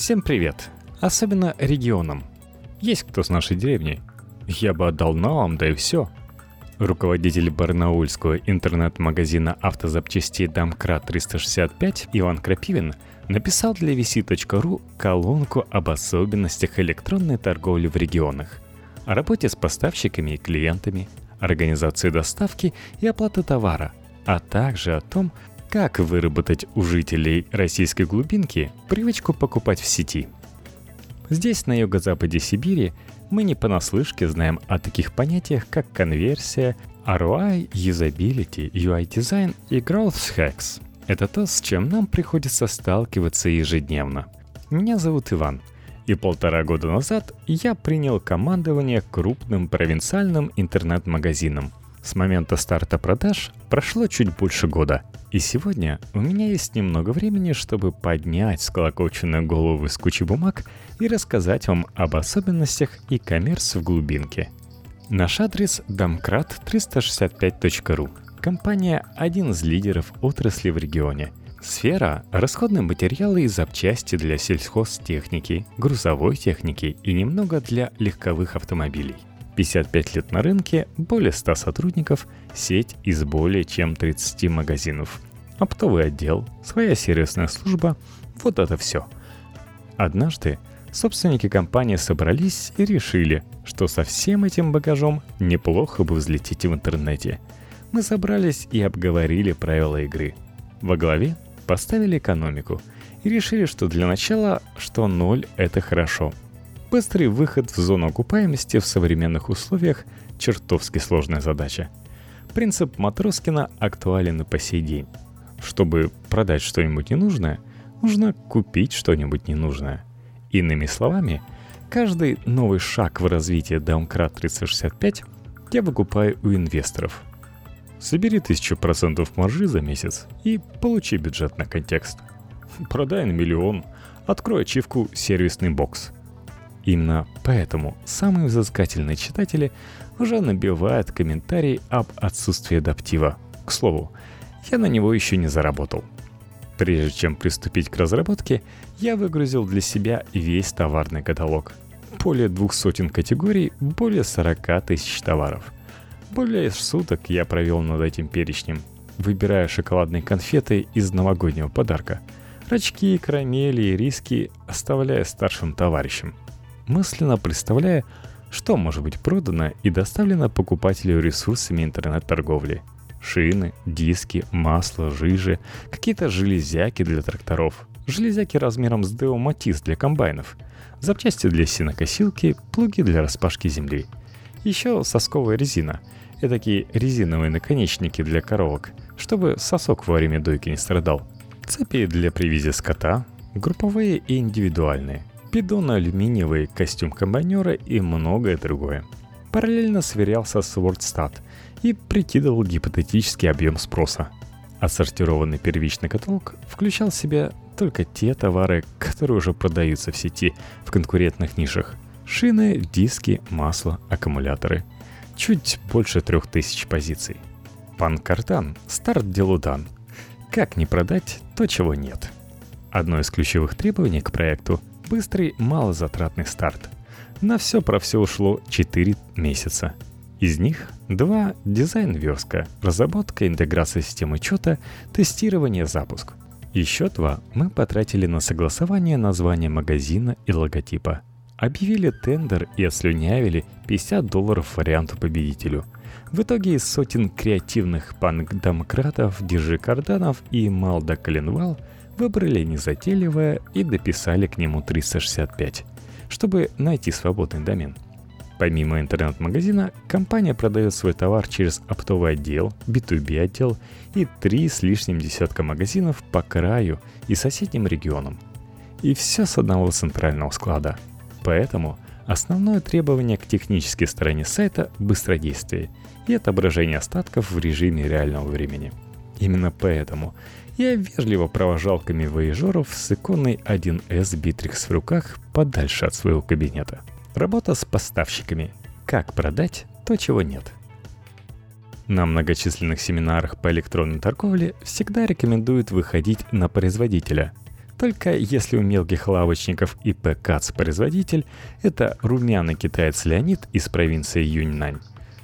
Всем привет! Особенно регионам. Есть кто с нашей деревни? Я бы отдал налом, да и все. Руководитель барнаульского интернет-магазина автозапчастей Домкрат 365 Иван Крапивин написал для vc.ru колонку об особенностях электронной торговли в регионах, о работе с поставщиками и клиентами, организации доставки и оплаты товара, а также о том, как выработать у жителей российской глубинки привычку покупать в сети? Здесь, на юго-западе Сибири, мы не понаслышке знаем о таких понятиях, как конверсия, ROI, Usability, UI Design и Growth Hacks. Это то, с чем нам приходится сталкиваться ежедневно. Меня зовут Иван, и полтора года назад я принял командование крупным провинциальным интернет-магазином – с момента старта продаж прошло чуть больше года, и сегодня у меня есть немного времени, чтобы поднять сколокоченную голову из кучи бумаг и рассказать вам об особенностях и коммерс в глубинке. Наш адрес domkrat365.ru. Компания – один из лидеров отрасли в регионе. Сфера – расходные материалы и запчасти для сельхозтехники, грузовой техники и немного для легковых автомобилей. 55 лет на рынке, более 100 сотрудников, сеть из более чем 30 магазинов. Оптовый отдел, своя сервисная служба – вот это все. Однажды собственники компании собрались и решили, что со всем этим багажом неплохо бы взлететь в интернете. Мы собрались и обговорили правила игры. Во главе поставили экономику и решили, что для начала, что ноль – это хорошо – Быстрый выход в зону окупаемости в современных условиях – чертовски сложная задача. Принцип Матроскина актуален и по сей день. Чтобы продать что-нибудь ненужное, нужно купить что-нибудь ненужное. Иными словами, каждый новый шаг в развитии Downgrad 365 я выкупаю у инвесторов. Собери 1000% маржи за месяц и получи бюджет на контекст. Продай на миллион, открой ачивку «Сервисный бокс», Именно поэтому самые взыскательные читатели уже набивают комментарий об отсутствии адаптива. К слову, я на него еще не заработал. Прежде чем приступить к разработке, я выгрузил для себя весь товарный каталог. Более двух сотен категорий, более 40 тысяч товаров. Более суток я провел над этим перечнем, выбирая шоколадные конфеты из новогоднего подарка. Рачки, карамели и риски оставляя старшим товарищам – мысленно представляя, что может быть продано и доставлено покупателю ресурсами интернет-торговли. Шины, диски, масло, жижи, какие-то железяки для тракторов, железяки размером с Deo Matiz для комбайнов, запчасти для сенокосилки, плуги для распашки земли. Еще сосковая резина, и такие резиновые наконечники для коровок, чтобы сосок во время дойки не страдал. Цепи для привязи скота, групповые и индивидуальные бидон алюминиевый, костюм комбайнера и многое другое. Параллельно сверялся с WordStat и прикидывал гипотетический объем спроса. Отсортированный первичный каталог включал в себя только те товары, которые уже продаются в сети в конкурентных нишах. Шины, диски, масло, аккумуляторы. Чуть больше трех тысяч позиций. Пан Картан, старт делу дан. Как не продать то, чего нет? Одно из ключевых требований к проекту Быстрый, малозатратный старт. На все про все ушло 4 месяца. Из них два – дизайн верстка, разработка, интеграция системы учета, тестирование, запуск. Еще два мы потратили на согласование названия магазина и логотипа. Объявили тендер и ослюнявили 50 долларов варианту победителю. В итоге из сотен креативных панк-демократов, Держи Карданов и Малда Коленвал – выбрали незатейливое и дописали к нему 365, чтобы найти свободный домен. Помимо интернет-магазина, компания продает свой товар через оптовый отдел, B2B отдел и три с лишним десятка магазинов по краю и соседним регионам. И все с одного центрального склада. Поэтому основное требование к технической стороне сайта – быстродействие и отображение остатков в режиме реального времени. Именно поэтому я вежливо провожал камевояжеров с иконой 1С Bittrex в руках подальше от своего кабинета. Работа с поставщиками. Как продать то, чего нет. На многочисленных семинарах по электронной торговле всегда рекомендуют выходить на производителя. Только если у мелких лавочников ИП КАЦ-производитель – это румяный китаец Леонид из провинции Юньнань,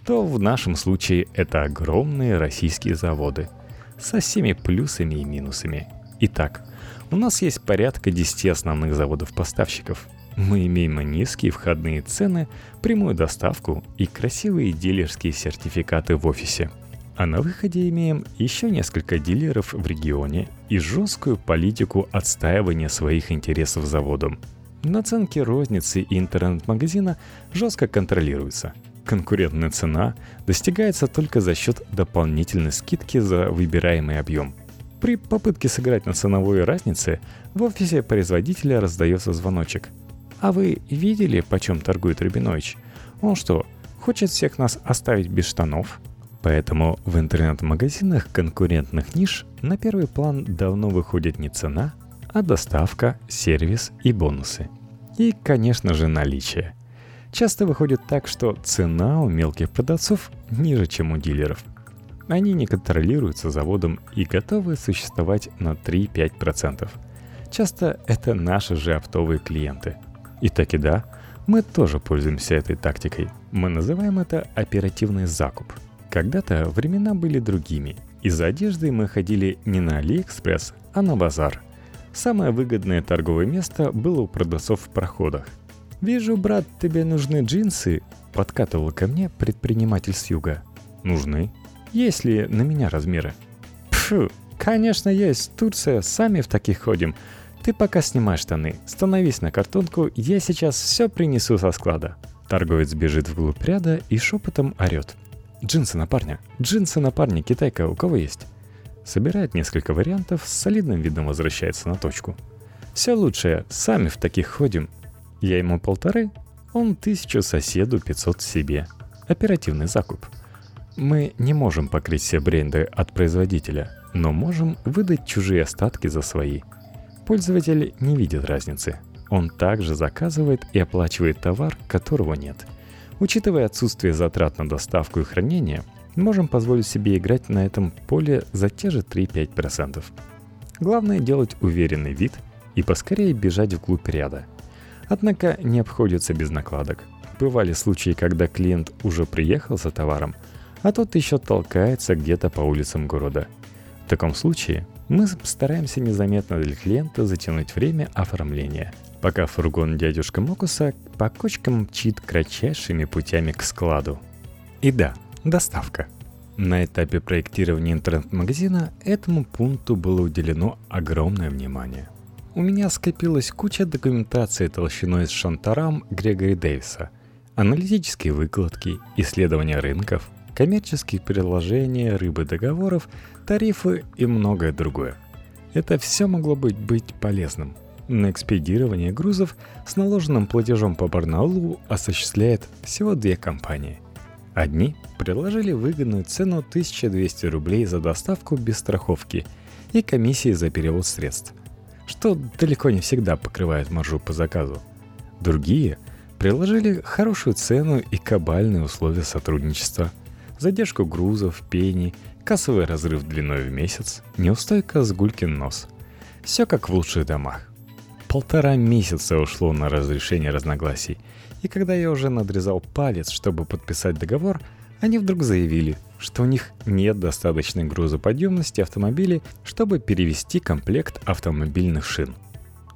то в нашем случае это огромные российские заводы со всеми плюсами и минусами. Итак, у нас есть порядка 10 основных заводов-поставщиков. Мы имеем низкие входные цены, прямую доставку и красивые дилерские сертификаты в офисе. А на выходе имеем еще несколько дилеров в регионе и жесткую политику отстаивания своих интересов заводом. Наценки розницы и интернет-магазина жестко контролируются. Конкурентная цена достигается только за счет дополнительной скидки за выбираемый объем – при попытке сыграть на ценовой разнице в офисе производителя раздается звоночек. А вы видели, почем торгует Рабинович? Он что, хочет всех нас оставить без штанов? Поэтому в интернет-магазинах конкурентных ниш на первый план давно выходит не цена, а доставка, сервис и бонусы. И, конечно же, наличие. Часто выходит так, что цена у мелких продавцов ниже, чем у дилеров – они не контролируются заводом и готовы существовать на 3-5%. Часто это наши же оптовые клиенты. И так и да, мы тоже пользуемся этой тактикой. Мы называем это оперативный закуп. Когда-то времена были другими. Из-за одежды мы ходили не на Алиэкспресс, а на базар. Самое выгодное торговое место было у продавцов в проходах. «Вижу, брат, тебе нужны джинсы», — подкатывал ко мне предприниматель с юга. «Нужны», есть ли на меня размеры? Пфу, конечно есть, Турция, сами в таких ходим. Ты пока снимай штаны, становись на картонку, я сейчас все принесу со склада. Торговец бежит вглубь ряда и шепотом орет. Джинсы на парня, джинсы на парня, китайка, у кого есть? Собирает несколько вариантов, с солидным видом возвращается на точку. Все лучшее, сами в таких ходим. Я ему полторы, он тысячу соседу, 500 себе. Оперативный закуп – мы не можем покрыть все бренды от производителя, но можем выдать чужие остатки за свои. Пользователь не видит разницы. Он также заказывает и оплачивает товар, которого нет. Учитывая отсутствие затрат на доставку и хранение, можем позволить себе играть на этом поле за те же 3-5%. Главное делать уверенный вид и поскорее бежать вглубь ряда. Однако не обходится без накладок. Бывали случаи, когда клиент уже приехал за товаром, а тот еще толкается где-то по улицам города. В таком случае мы стараемся незаметно для клиента затянуть время оформления, пока фургон дядюшка Мокуса по кочкам мчит кратчайшими путями к складу. И да, доставка. На этапе проектирования интернет-магазина этому пункту было уделено огромное внимание. У меня скопилась куча документации толщиной с шантарам Грегори Дэвиса, аналитические выкладки, исследования рынков, коммерческие приложения, рыбы договоров, тарифы и многое другое. Это все могло быть, быть полезным. На экспедирование грузов с наложенным платежом по Барнаулу осуществляет всего две компании. Одни предложили выгодную цену 1200 рублей за доставку без страховки и комиссии за перевод средств, что далеко не всегда покрывает маржу по заказу. Другие предложили хорошую цену и кабальные условия сотрудничества – задержку грузов, пени, кассовый разрыв длиной в месяц, неустойка с гулькин нос. Все как в лучших домах. Полтора месяца ушло на разрешение разногласий, и когда я уже надрезал палец, чтобы подписать договор, они вдруг заявили, что у них нет достаточной грузоподъемности автомобилей, чтобы перевести комплект автомобильных шин.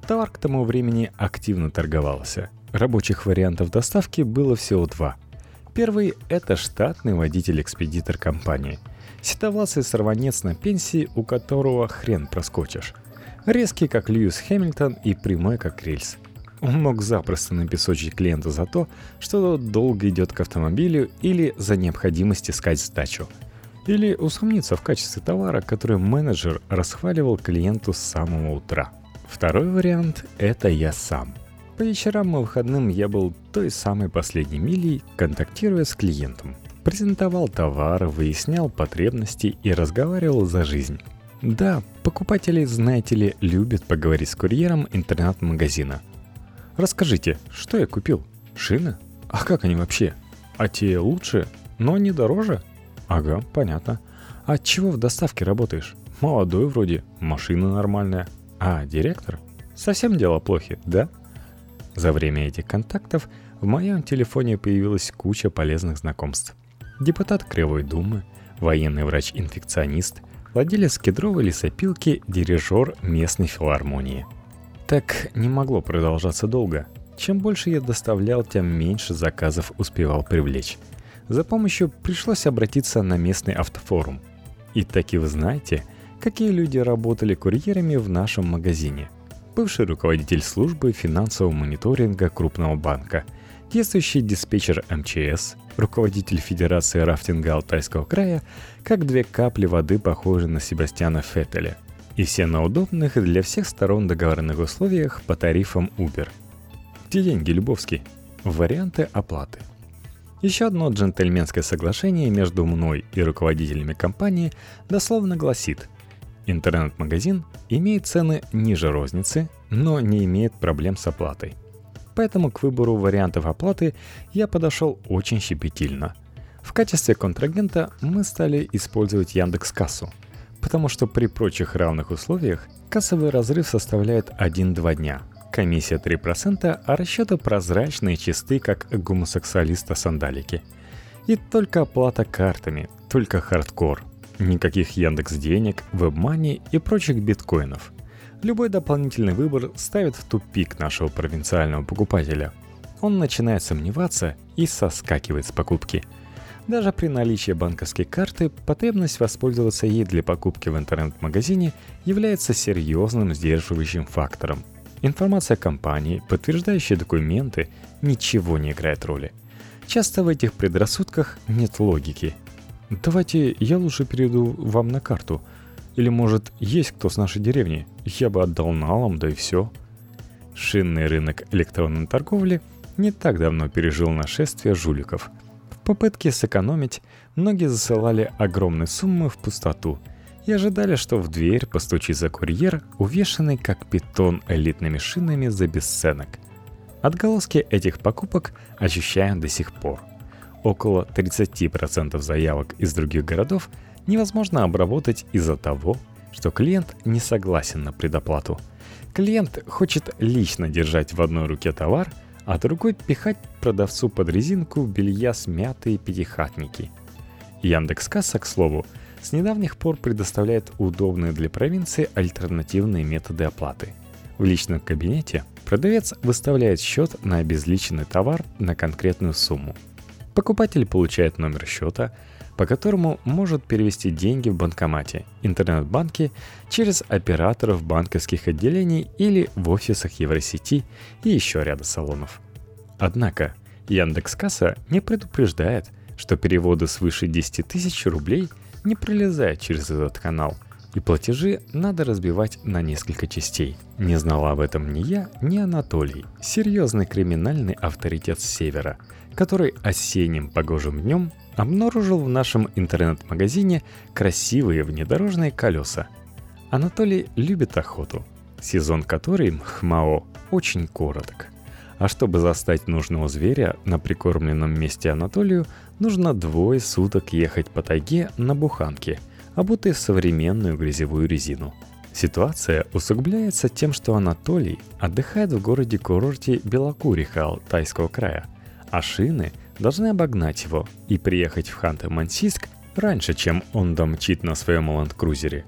Товар к тому времени активно торговался. Рабочих вариантов доставки было всего два – Первый – это штатный водитель-экспедитор компании. Седовласый сорванец на пенсии, у которого хрен проскочишь. Резкий, как Льюис Хэмилтон, и прямой, как рельс. Он мог запросто напесочить клиента за то, что долго идет к автомобилю или за необходимость искать сдачу. Или усомниться в качестве товара, который менеджер расхваливал клиенту с самого утра. Второй вариант – это я сам – по вечерам и выходным я был той самой последней милей, контактируя с клиентом. Презентовал товар, выяснял потребности и разговаривал за жизнь. Да, покупатели, знаете ли, любят поговорить с курьером интернет-магазина. Расскажите, что я купил? Шины? А как они вообще? А те лучше, но не дороже? Ага, понятно. А чего в доставке работаешь? Молодой вроде, машина нормальная. А, директор? Совсем дело плохи, да? За время этих контактов в моем телефоне появилась куча полезных знакомств. Депутат Кривой Думы, военный врач-инфекционист, владелец кедровой лесопилки, дирижер местной филармонии. Так не могло продолжаться долго. Чем больше я доставлял, тем меньше заказов успевал привлечь. За помощью пришлось обратиться на местный автофорум. И таки вы знаете, какие люди работали курьерами в нашем магазине. Бывший руководитель службы финансового мониторинга крупного банка, действующий диспетчер МЧС, руководитель Федерации рафтинга Алтайского края, как две капли воды похожи на Себастьяна Феттеля. И все на удобных для всех сторон договорных условиях по тарифам Uber. Где деньги, Любовский? Варианты оплаты. Еще одно джентльменское соглашение между мной и руководителями компании дословно гласит Интернет-магазин имеет цены ниже розницы, но не имеет проблем с оплатой. Поэтому к выбору вариантов оплаты я подошел очень щепетильно. В качестве контрагента мы стали использовать Яндекс Кассу, потому что при прочих равных условиях кассовый разрыв составляет 1-2 дня – Комиссия 3%, а расчеты прозрачные, чисты, как гомосексуалиста сандалики. И только оплата картами, только хардкор. Никаких Яндекс денег, вебмани и прочих биткоинов. Любой дополнительный выбор ставит в тупик нашего провинциального покупателя. Он начинает сомневаться и соскакивает с покупки. Даже при наличии банковской карты потребность воспользоваться ей для покупки в интернет-магазине является серьезным сдерживающим фактором – Информация компании, подтверждающие документы, ничего не играет роли. Часто в этих предрассудках нет логики. Давайте я лучше перейду вам на карту. Или может есть кто с нашей деревни? Я бы отдал налом, да и все. Шинный рынок электронной торговли не так давно пережил нашествие жуликов. Попытке сэкономить многие засылали огромные суммы в пустоту – и ожидали, что в дверь постучится курьер, увешанный как питон элитными шинами за бесценок. Отголоски этих покупок ощущаем до сих пор. Около 30% заявок из других городов невозможно обработать из-за того, что клиент не согласен на предоплату. Клиент хочет лично держать в одной руке товар, а другой пихать продавцу под резинку белья смятые пятихатники. Яндекс.Касса, к слову, с недавних пор предоставляет удобные для провинции альтернативные методы оплаты. В личном кабинете продавец выставляет счет на обезличенный товар на конкретную сумму. Покупатель получает номер счета, по которому может перевести деньги в банкомате, интернет-банке, через операторов банковских отделений или в офисах Евросети и еще ряда салонов. Однако Яндекс.Касса не предупреждает, что переводы свыше 10 тысяч рублей – не пролезает через этот канал, и платежи надо разбивать на несколько частей. Не знал об этом ни я, ни Анатолий, серьезный криминальный авторитет с севера, который осенним погожим днем обнаружил в нашем интернет-магазине красивые внедорожные колеса. Анатолий любит охоту, сезон которой Мхмао очень короток. А чтобы застать нужного зверя на прикормленном месте Анатолию, нужно двое суток ехать по тайге на буханке, обутой в современную грязевую резину. Ситуация усугубляется тем, что Анатолий отдыхает в городе-курорте Белокуриха Алтайского края, а шины должны обогнать его и приехать в Ханты-Мансийск раньше, чем он домчит на своем ланд-крузере.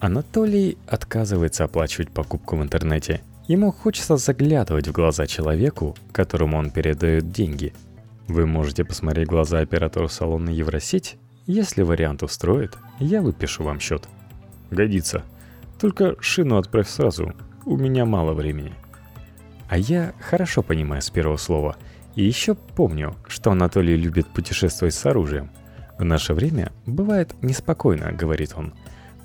Анатолий отказывается оплачивать покупку в интернете – Ему хочется заглядывать в глаза человеку, которому он передает деньги. Вы можете посмотреть глаза оператору салона Евросеть. Если вариант устроит, я выпишу вам счет. Годится. Только шину отправь сразу. У меня мало времени. А я хорошо понимаю с первого слова. И еще помню, что Анатолий любит путешествовать с оружием. В наше время бывает неспокойно, говорит он.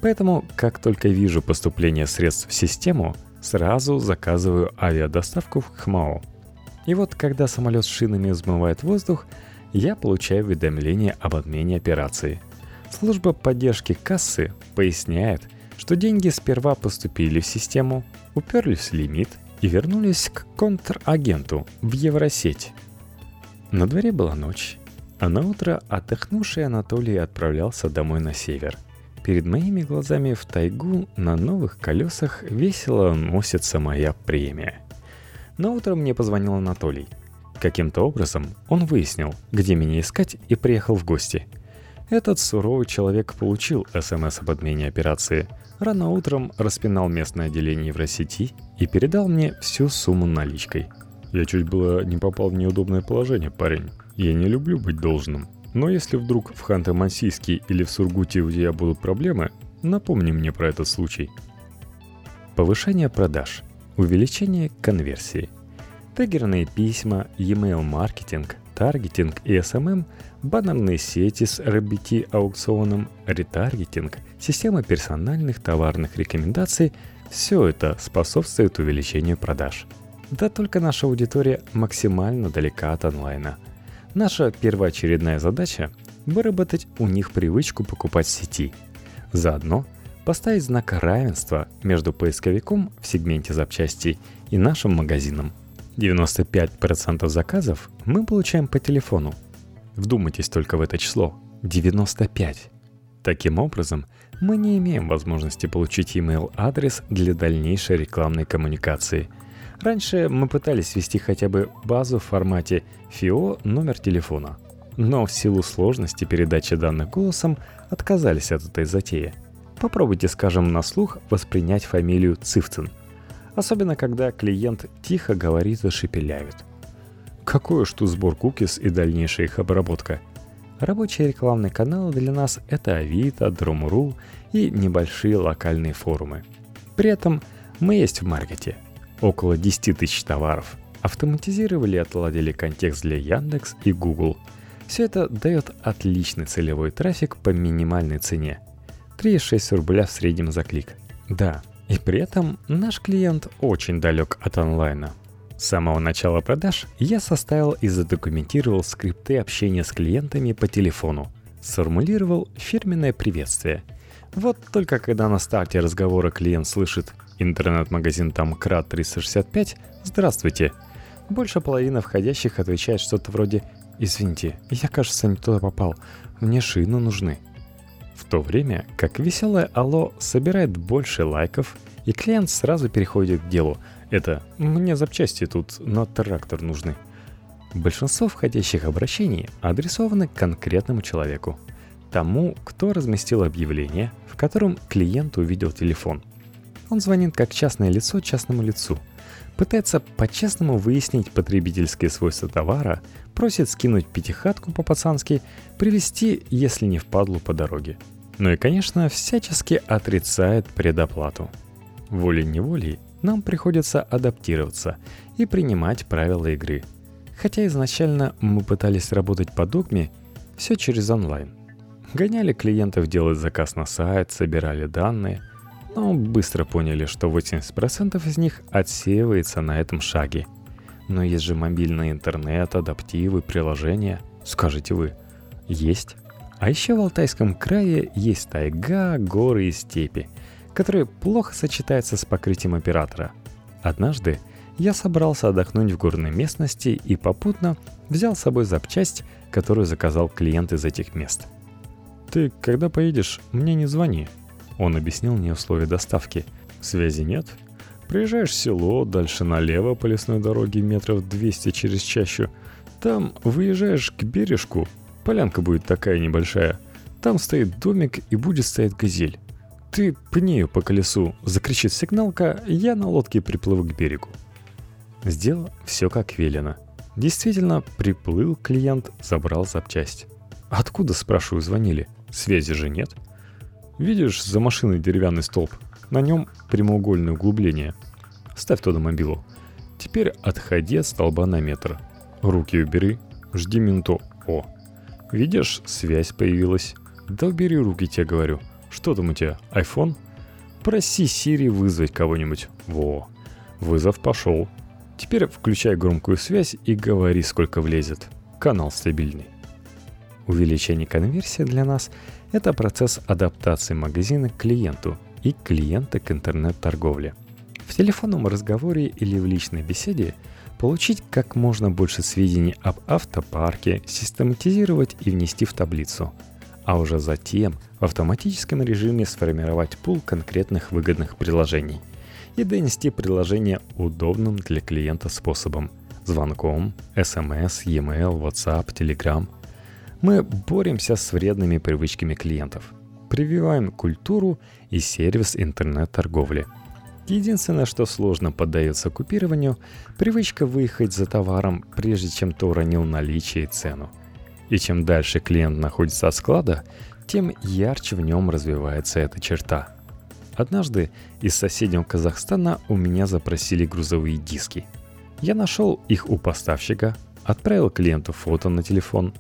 Поэтому, как только вижу поступление средств в систему – сразу заказываю авиадоставку в Хмао. И вот когда самолет с шинами взмывает воздух, я получаю уведомление об отмене операции. Служба поддержки кассы поясняет, что деньги сперва поступили в систему, уперлись в лимит и вернулись к контрагенту в Евросеть. На дворе была ночь, а на утро отдохнувший Анатолий отправлялся домой на север. перед моими глазами в тайгу на новых колесах весело носится моя премия. На утро мне позвонил Анатолий. Каким-то образом он выяснил, где меня искать и приехал в гости. Этот суровый человек получил СМС об отмене операции, рано утром распинал местное отделение Евросети и передал мне всю сумму наличкой. Я чуть было не попал в неудобное положение, парень. Я не люблю быть должным. Но если вдруг в Ханты-Мансийске или в Сургуте у тебя будут проблемы, напомни мне про этот случай. Повышение продаж. Увеличение конверсии. Тегерные письма, e-mail маркетинг, таргетинг и SMM, баннерные сети с RBT-аукционом, ретаргетинг, система персональных товарных рекомендаций – все это способствует увеличению продаж. Да только наша аудитория максимально далека от онлайна – Наша первоочередная задача – выработать у них привычку покупать в сети. Заодно поставить знак равенства между поисковиком в сегменте запчастей и нашим магазином. 95% заказов мы получаем по телефону. Вдумайтесь только в это число – 95. Таким образом, мы не имеем возможности получить email адрес для дальнейшей рекламной коммуникации – Раньше мы пытались ввести хотя бы базу в формате FIO номер телефона, но в силу сложности передачи данных голосом отказались от этой затеи. Попробуйте, скажем, на слух воспринять фамилию Цивцин. Особенно, когда клиент тихо говорит и шепелявит. Какой уж тут сбор кукис и дальнейшая их обработка. Рабочие рекламные каналы для нас — это Авито, Drum.ru и небольшие локальные форумы. При этом мы есть в маркете — около 10 тысяч товаров. Автоматизировали и отладили контекст для Яндекс и Google. Все это дает отличный целевой трафик по минимальной цене. 3,6 рубля в среднем за клик. Да, и при этом наш клиент очень далек от онлайна. С самого начала продаж я составил и задокументировал скрипты общения с клиентами по телефону. Сформулировал фирменное приветствие. Вот только когда на старте разговора клиент слышит Интернет-магазин Тамкрат 365 «Здравствуйте». Больше половины входящих отвечает что-то вроде «Извините, я, кажется, не туда попал. Мне шины нужны». В то время как веселое «Алло» собирает больше лайков, и клиент сразу переходит к делу. Это «Мне запчасти тут на трактор нужны». Большинство входящих обращений адресованы конкретному человеку. Тому, кто разместил объявление, в котором клиент увидел телефон – он звонит как частное лицо частному лицу. Пытается по-честному выяснить потребительские свойства товара, просит скинуть пятихатку по-пацански, привезти, если не впадлу по дороге. Ну и, конечно, всячески отрицает предоплату. Волей-неволей нам приходится адаптироваться и принимать правила игры. Хотя изначально мы пытались работать по догме, все через онлайн. Гоняли клиентов делать заказ на сайт, собирали данные – но быстро поняли, что 80% из них отсеивается на этом шаге. Но есть же мобильный интернет, адаптивы, приложения. Скажете вы, есть? А еще в Алтайском крае есть тайга, горы и степи, которые плохо сочетаются с покрытием оператора. Однажды я собрался отдохнуть в горной местности и попутно взял с собой запчасть, которую заказал клиент из этих мест. «Ты, когда поедешь, мне не звони», он объяснил мне условия доставки. Связи нет. Приезжаешь в село, дальше налево по лесной дороге метров 200 через чащу. Там выезжаешь к бережку, полянка будет такая небольшая. Там стоит домик и будет стоять газель. Ты пни по колесу, закричит сигналка, я на лодке приплыву к берегу. Сделал все как велено. Действительно, приплыл клиент, забрал запчасть. Откуда, спрашиваю, звонили? Связи же нет. — Видишь за машиной деревянный столб? На нем прямоугольное углубление. Ставь туда мобилу. Теперь отходи от столба на метр. Руки убери. Жди минуту. О. Видишь, связь появилась. Да убери руки, тебе говорю. Что тебя, iPhone? Проси Сири вызвать кого-нибудь. Во. Вызов пошел. Теперь включай громкую связь и говори, сколько влезет. Канал стабильный. Увеличение конверсии для нас это процесс адаптации магазина к клиенту и клиента к интернет-торговле. В телефонном разговоре или в личной беседе получить как можно больше сведений об автопарке, систематизировать и внести в таблицу. А уже затем в автоматическом режиме сформировать пул конкретных выгодных приложений и донести приложение удобным для клиента способом – звонком, SMS, e-mail, WhatsApp, Telegram. Мы боремся с вредными привычками клиентов, прививаем культуру и сервис интернет-торговли – Единственное, что сложно поддается купированию, привычка выехать за товаром, прежде чем ты уронил наличие и цену. И чем дальше клиент находится от склада, тем ярче в нем развивается эта черта. Однажды из соседнего Казахстана у меня запросили грузовые диски. Я нашел их у поставщика, отправил клиенту фото на телефон.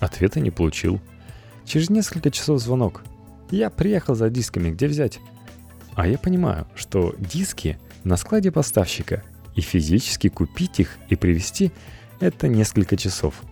Ответа не получил. Через несколько часов звонок. Я приехал за дисками, где взять? А я понимаю, что диски на складе поставщика, и физически купить их и привезти – это несколько часов.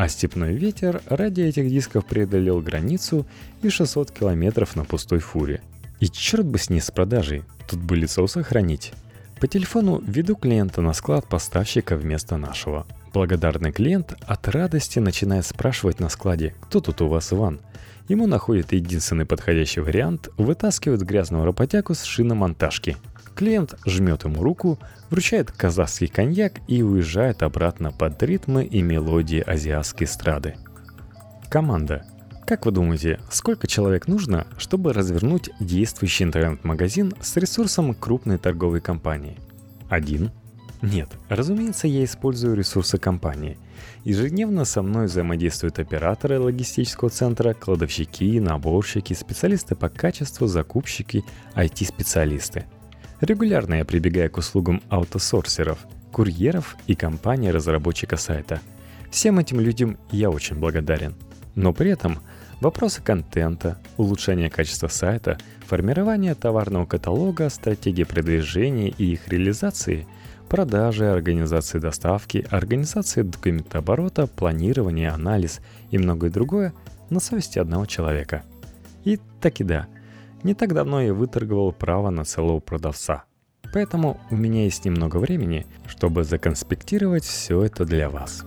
А степной ветер ради этих дисков преодолел границу и 600 километров на пустой фуре. И черт бы с ней с продажей, тут бы лицо сохранить. По телефону веду клиента на склад поставщика вместо нашего. Благодарный клиент от радости начинает спрашивать на складе, кто тут у вас Иван – Ему находит единственный подходящий вариант, вытаскивает грязного работягу с шиномонтажки. Клиент жмет ему руку, вручает казахский коньяк и уезжает обратно под ритмы и мелодии азиатской эстрады. Команда. Как вы думаете, сколько человек нужно, чтобы развернуть действующий интернет-магазин с ресурсом крупной торговой компании? Один? Нет, разумеется, я использую ресурсы компании – Ежедневно со мной взаимодействуют операторы логистического центра, кладовщики, наборщики, специалисты по качеству, закупщики, IT-специалисты. Регулярно я прибегаю к услугам аутосорсеров, курьеров и компании-разработчика сайта. Всем этим людям я очень благодарен. Но при этом вопросы контента, улучшение качества сайта, формирование товарного каталога, стратегии продвижения и их реализации – продажи, организации доставки, организации документооборота, планирование, анализ и многое другое на совести одного человека. И так и да, не так давно я выторговал право на целого продавца. Поэтому у меня есть немного времени, чтобы законспектировать все это для вас.